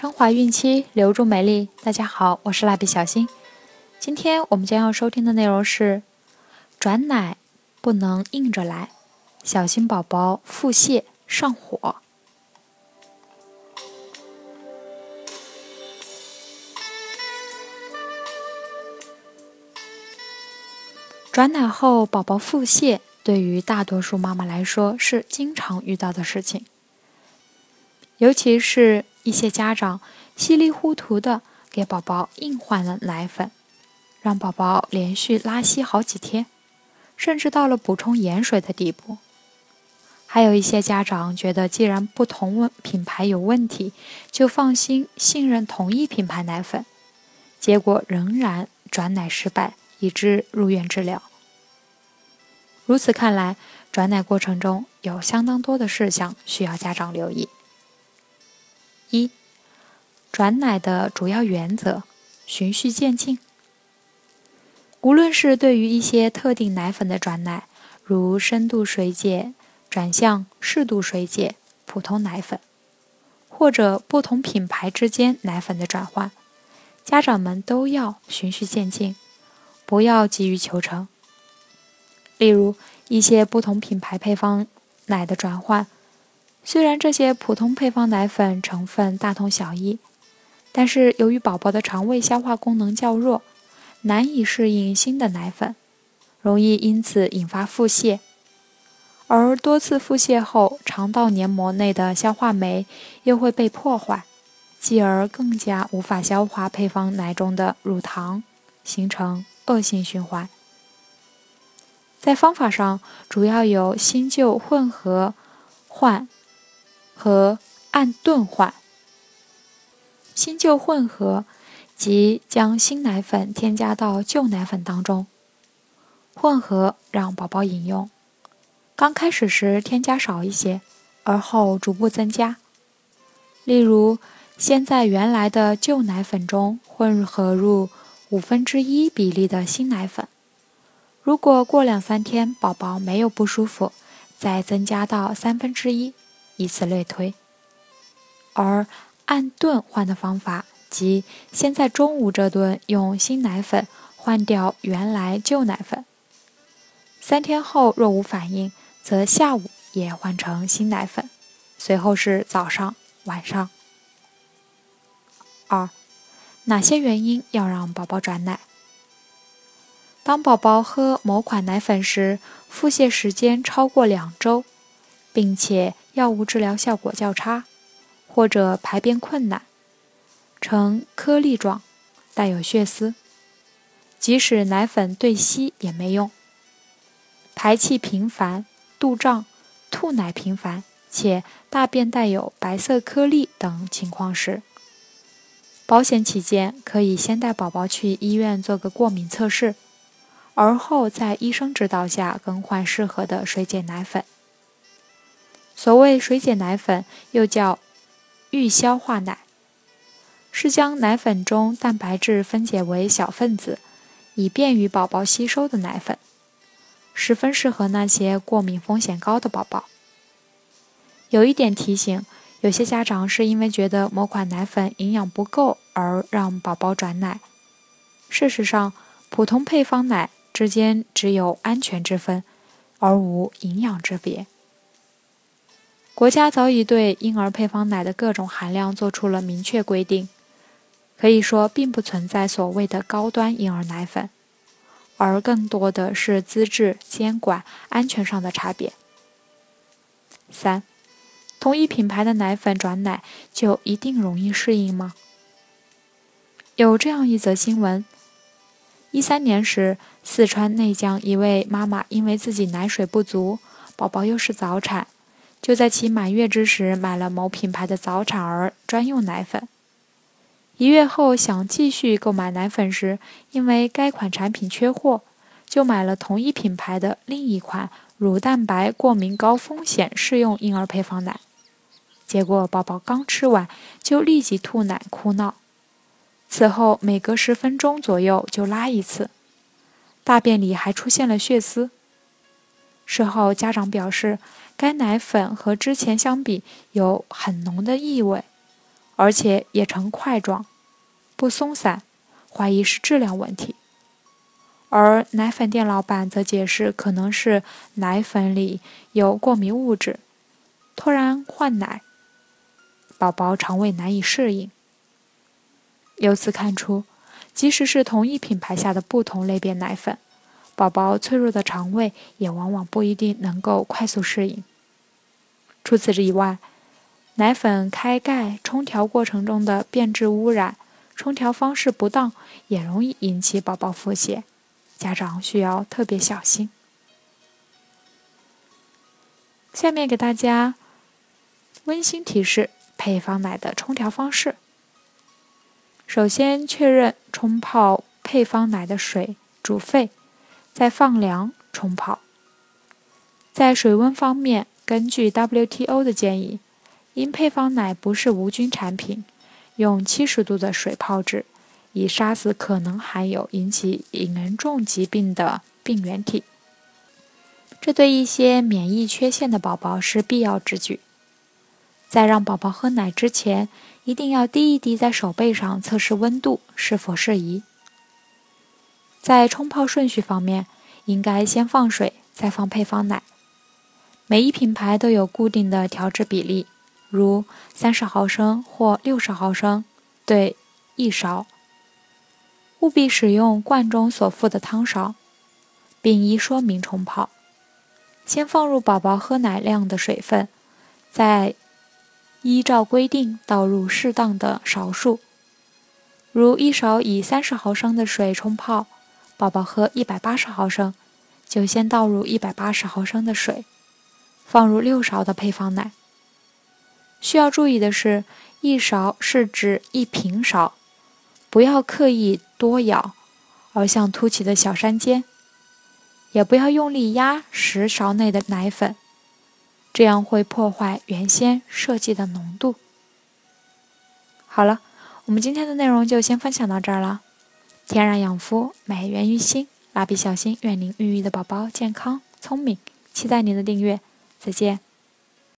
升华孕期，留住美丽。大家好，我是蜡笔小新。今天我们将要收听的内容是：转奶不能硬着来，小心宝宝腹泻上火。转奶后宝宝腹泻，对于大多数妈妈来说是经常遇到的事情，尤其是。一些家长稀里糊涂的给宝宝硬换了奶粉，让宝宝连续拉稀好几天，甚至到了补充盐水的地步。还有一些家长觉得，既然不同问品牌有问题，就放心信任同一品牌奶粉，结果仍然转奶失败，以致入院治疗。如此看来，转奶过程中有相当多的事项需要家长留意。一转奶的主要原则：循序渐进。无论是对于一些特定奶粉的转奶，如深度水解转向适度水解普通奶粉，或者不同品牌之间奶粉的转换，家长们都要循序渐进，不要急于求成。例如，一些不同品牌配方奶的转换。虽然这些普通配方奶粉成分大同小异，但是由于宝宝的肠胃消化功能较弱，难以适应新的奶粉，容易因此引发腹泻。而多次腹泻后，肠道黏膜内的消化酶又会被破坏，继而更加无法消化配方奶中的乳糖，形成恶性循环。在方法上，主要有新旧混合换。和按顿换，新旧混合，即将新奶粉添加到旧奶粉当中，混合让宝宝饮用。刚开始时添加少一些，而后逐步增加。例如，先在原来的旧奶粉中混合入五分之一比例的新奶粉，如果过两三天宝宝没有不舒服，再增加到三分之一。以此类推，而按顿换的方法，即先在中午这顿用新奶粉换掉原来旧奶粉，三天后若无反应，则下午也换成新奶粉，随后是早上、晚上。二，哪些原因要让宝宝转奶？当宝宝喝某款奶粉时，腹泻时间超过两周，并且。药物治疗效果较差，或者排便困难，呈颗粒状，带有血丝，即使奶粉兑稀也没用。排气频繁、肚胀、吐奶频繁，且大便带有白色颗粒等情况时，保险起见，可以先带宝宝去医院做个过敏测试，而后在医生指导下更换适合的水解奶粉。所谓水解奶粉，又叫预消化奶，是将奶粉中蛋白质分解为小分子，以便于宝宝吸收的奶粉，十分适合那些过敏风险高的宝宝。有一点提醒，有些家长是因为觉得某款奶粉营养不够而让宝宝转奶，事实上，普通配方奶之间只有安全之分，而无营养之别。国家早已对婴儿配方奶的各种含量做出了明确规定，可以说并不存在所谓的高端婴儿奶粉，而更多的是资质、监管、安全上的差别。三，同一品牌的奶粉转奶就一定容易适应吗？有这样一则新闻：一三年时，四川内江一位妈妈因为自己奶水不足，宝宝又是早产。就在其满月之时，买了某品牌的早产儿专用奶粉。一月后想继续购买奶粉时，因为该款产品缺货，就买了同一品牌的另一款乳蛋白过敏高风险适用婴儿配方奶。结果宝宝刚吃完就立即吐奶哭闹，此后每隔十分钟左右就拉一次，大便里还出现了血丝。事后家长表示。该奶粉和之前相比有很浓的异味，而且也呈块状，不松散，怀疑是质量问题。而奶粉店老板则解释，可能是奶粉里有过敏物质，突然换奶，宝宝肠胃难以适应。由此看出，即使是同一品牌下的不同类别奶粉，宝宝脆弱的肠胃也往往不一定能够快速适应。除此之外，奶粉开盖冲调过程中的变质污染，冲调方式不当，也容易引起宝宝腹泻。家长需要特别小心。下面给大家温馨提示：配方奶的冲调方式。首先确认冲泡配方奶的水煮沸，再放凉冲泡。在水温方面，根据 WTO 的建议，因配方奶不是无菌产品，用七十度的水泡制。以杀死可能含有引起严重疾病的病原体，这对一些免疫缺陷的宝宝是必要之举。在让宝宝喝奶之前，一定要滴一滴在手背上测试温度是否适宜。在冲泡顺序方面，应该先放水，再放配方奶。每一品牌都有固定的调制比例，如三十毫升或六十毫升对一勺。务必使用罐中所附的汤勺，并依说明冲泡。先放入宝宝喝奶量的水分，再依照规定倒入适当的勺数。如一勺以三十毫升的水冲泡，宝宝喝一百八十毫升，就先倒入一百八十毫升的水，放入六勺的配方奶。需要注意的是，一勺是指一平勺。不要刻意多舀，而像凸起的小山尖；也不要用力压十勺内的奶粉，这样会破坏原先设计的浓度。好了，我们今天的内容就先分享到这儿了。天然养肤，美源于心。蜡笔小新，愿您孕育的宝宝健康聪明。期待您的订阅，再见。